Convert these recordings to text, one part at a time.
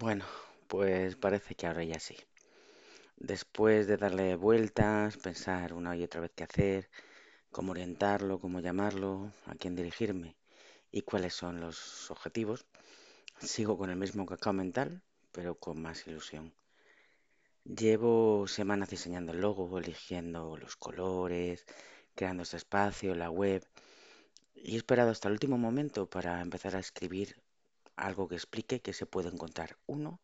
Bueno, pues parece que ahora ya sí. Después de darle vueltas, pensar una y otra vez qué hacer, cómo orientarlo, cómo llamarlo, a quién dirigirme y cuáles son los objetivos, sigo con el mismo cacao mental, pero con más ilusión. Llevo semanas diseñando el logo, eligiendo los colores, creando este espacio, la web, y he esperado hasta el último momento para empezar a escribir algo que explique que se puede encontrar uno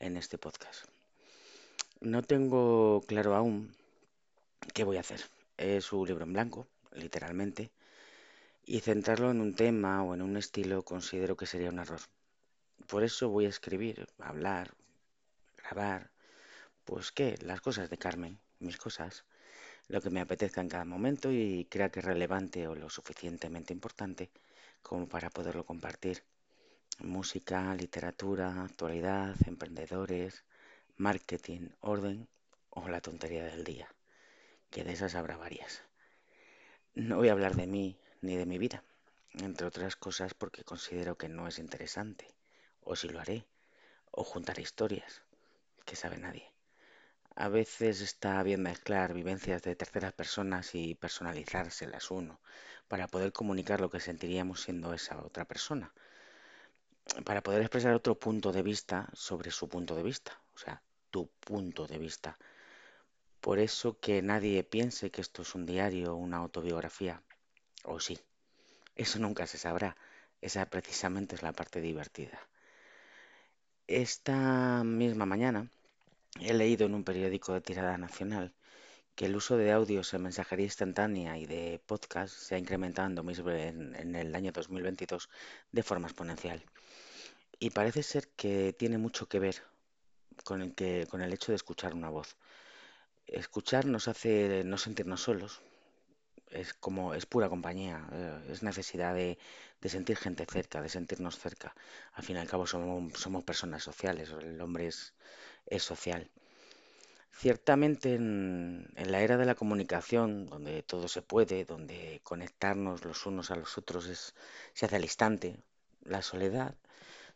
en este podcast. No tengo claro aún qué voy a hacer. Es un libro en blanco, literalmente, y centrarlo en un tema o en un estilo considero que sería un error. Por eso voy a escribir, hablar, grabar, pues qué, las cosas de Carmen, mis cosas, lo que me apetezca en cada momento y crea que es relevante o lo suficientemente importante como para poderlo compartir. Música, literatura, actualidad, emprendedores, marketing, orden o la tontería del día, que de esas habrá varias. No voy a hablar de mí ni de mi vida, entre otras cosas porque considero que no es interesante, o si lo haré, o juntaré historias, que sabe nadie. A veces está bien mezclar vivencias de terceras personas y personalizárselas uno, para poder comunicar lo que sentiríamos siendo esa otra persona, para poder expresar otro punto de vista sobre su punto de vista, o sea, tu punto de vista. Por eso que nadie piense que esto es un diario o una autobiografía. O sí. Eso nunca se sabrá. Esa precisamente es la parte divertida. Esta misma mañana he leído en un periódico de tirada nacional que el uso de audios en mensajería instantánea y de podcast se ha incrementado en, en el año 2022 de forma exponencial. Y parece ser que tiene mucho que ver con el, que, con el hecho de escuchar una voz. Escuchar nos hace no sentirnos solos, es como es pura compañía, eh, es necesidad de, de sentir gente cerca, de sentirnos cerca. Al fin y al cabo somos, somos personas sociales, el hombre es, es social. Ciertamente en, en la era de la comunicación, donde todo se puede, donde conectarnos los unos a los otros es, se hace al instante, la soledad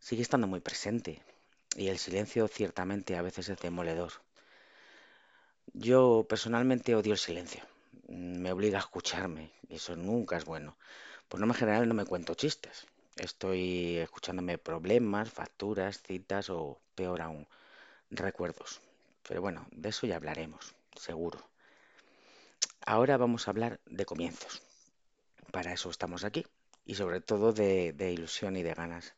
sigue estando muy presente y el silencio ciertamente a veces es demoledor. Yo personalmente odio el silencio. Me obliga a escucharme y eso nunca es bueno. Por norma general no me cuento chistes. Estoy escuchándome problemas, facturas, citas o, peor aún, recuerdos. Pero bueno, de eso ya hablaremos, seguro. Ahora vamos a hablar de comienzos. Para eso estamos aquí. Y sobre todo de, de ilusión y de ganas.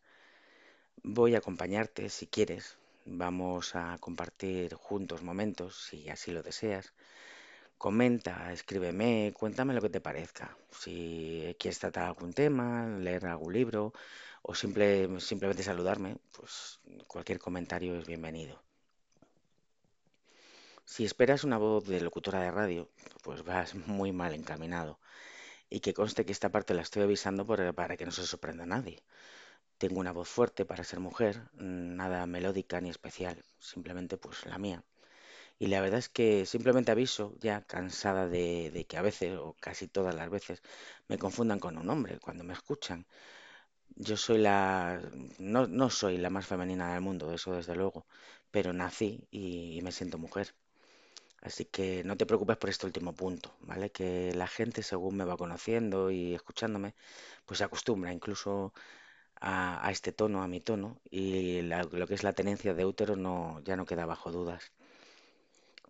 Voy a acompañarte si quieres. Vamos a compartir juntos momentos, si así lo deseas. Comenta, escríbeme, cuéntame lo que te parezca. Si quieres tratar algún tema, leer algún libro o simple, simplemente saludarme, pues cualquier comentario es bienvenido. Si esperas una voz de locutora de radio, pues vas muy mal encaminado. Y que conste que esta parte la estoy avisando para que no se sorprenda nadie. Tengo una voz fuerte para ser mujer, nada melódica ni especial, simplemente pues la mía. Y la verdad es que simplemente aviso, ya cansada de, de que a veces, o casi todas las veces, me confundan con un hombre cuando me escuchan. Yo soy la... No, no soy la más femenina del mundo, eso desde luego, pero nací y, y me siento mujer. Así que no te preocupes por este último punto, ¿vale? Que la gente, según me va conociendo y escuchándome, pues se acostumbra incluso a, a este tono, a mi tono, y la- lo que es la tenencia de útero no, ya no queda bajo dudas.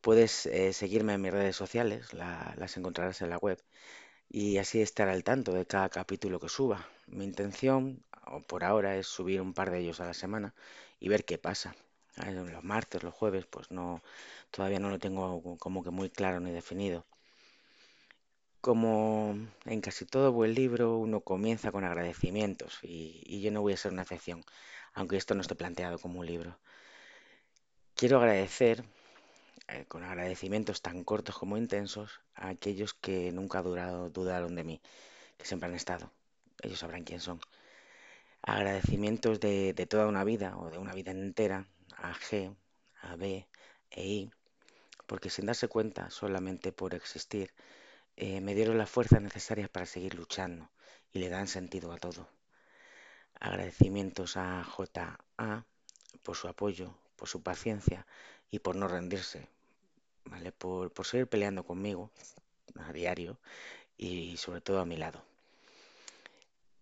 Puedes eh, seguirme en mis redes sociales, la- las encontrarás en la web, y así estar al tanto de cada capítulo que suba. Mi intención, por ahora, es subir un par de ellos a la semana y ver qué pasa. Los martes, los jueves, pues no, todavía no lo tengo como que muy claro ni definido. Como en casi todo buen libro, uno comienza con agradecimientos y, yo no voy a ser una excepción, aunque esto no esté planteado como un libro. Quiero agradecer eh, con agradecimientos tan cortos como intensos a aquellos que nunca durado- dudaron de mí, que siempre han estado. Ellos sabrán quién son. Agradecimientos de, de toda una vida o de una vida entera a G, a B e I, porque sin darse cuenta, solamente por existir, eh, me dieron las fuerzas necesarias para seguir luchando y le dan sentido a todo. Agradecimientos a J, A, por su apoyo, por su paciencia y por no rendirse, ¿vale? Por, por seguir peleando conmigo a diario y sobre todo a mi lado.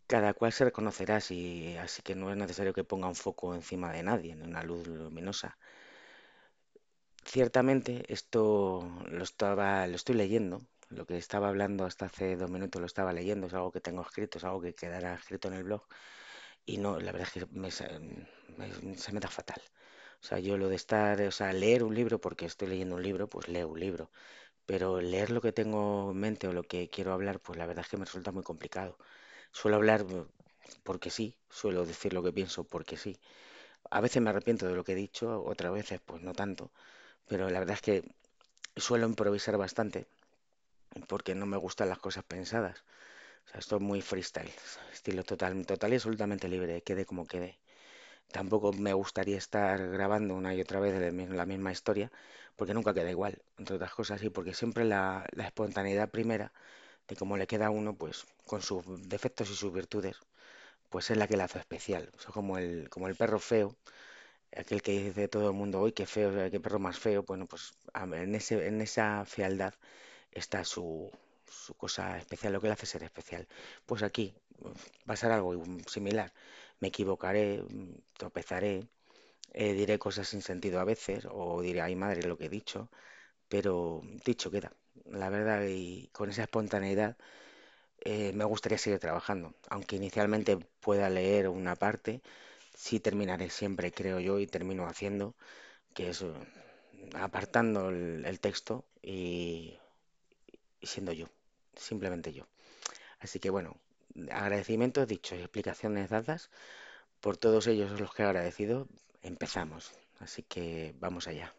Cada cual se reconocerá si, así que no es necesario que ponga un foco encima de nadie, ni una luz luminosa. Ciertamente esto lo estaba, lo estoy leyendo, lo que estaba hablando hasta hace dos minutos lo estaba leyendo, es algo que tengo escrito, es algo que quedará escrito en el blog y no, la verdad es que me, se me da fatal. O sea, yo lo de estar, o sea, leer un libro porque estoy leyendo un libro, pues leo un libro, pero leer lo que tengo en mente o lo que quiero hablar, pues la verdad es que me resulta muy complicado. Suelo hablar eh, porque sí, suelo decir lo que pienso porque sí. A veces me arrepiento de lo que he dicho, otras veces pues no tanto, pero la verdad es que suelo improvisar bastante porque no me gustan las cosas pensadas. O sea, esto es muy freestyle, estilo total, total y absolutamente libre, quede como quede. Tampoco me gustaría estar grabando una y otra vez la mi- la misma historia, porque nunca queda igual, entre otras cosas, y porque siempre la, la espontaneidad primera de cómo le queda a uno, pues con sus defectos y sus virtudes, pues es la que la hace especial. Eso es como el, como el perro feo, aquel que dice todo el mundo, hoy qué feo, qué perro más feo, bueno, pues en ese, en esa fealdad está su, su cosa especial, lo que le hace ser especial. Pues aquí ser algo similar. Me equivocaré, mm, tropezaré, eh, diré cosas sin sentido a veces, o diré, ay madre, lo que he dicho, pero dicho queda. La verdad, y con esa espontaneidad eh, me gustaría seguir trabajando. Aunque inicialmente pueda leer una parte, sí terminaré siempre, creo yo, y termino haciendo, que es eh, apartando el, el texto y siendo yo, simplemente yo. Así que bueno, agradecimientos dichos y explicaciones dadas, por todos ellos los que he agradecido, empezamos. Así que vamos allá.